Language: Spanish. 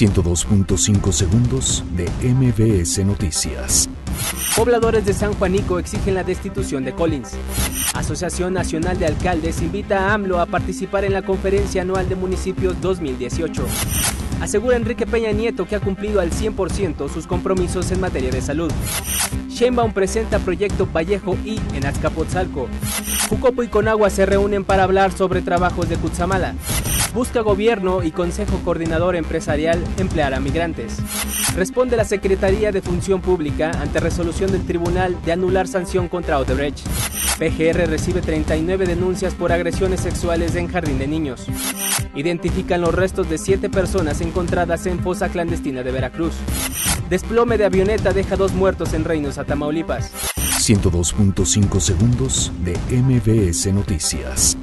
102.5 segundos de MBS Noticias. Pobladores de San Juanico exigen la destitución de Collins. Asociación Nacional de Alcaldes invita a AMLO a participar en la Conferencia Anual de Municipios 2018. Asegura Enrique Peña Nieto que ha cumplido al 100% sus compromisos en materia de salud. Sheinbaum presenta proyecto Vallejo I en Azcapotzalco. Jucopo y Conagua se reúnen para hablar sobre trabajos de Cutzamala. Busca gobierno y Consejo Coordinador Empresarial emplear a migrantes. Responde la Secretaría de Función Pública ante resolución del Tribunal de anular sanción contra Odebrecht. PGR recibe 39 denuncias por agresiones sexuales en jardín de niños. Identifican los restos de siete personas encontradas en fosa clandestina de Veracruz. Desplome de avioneta deja dos muertos en Reynosa, Tamaulipas. 102.5 segundos de MBS Noticias.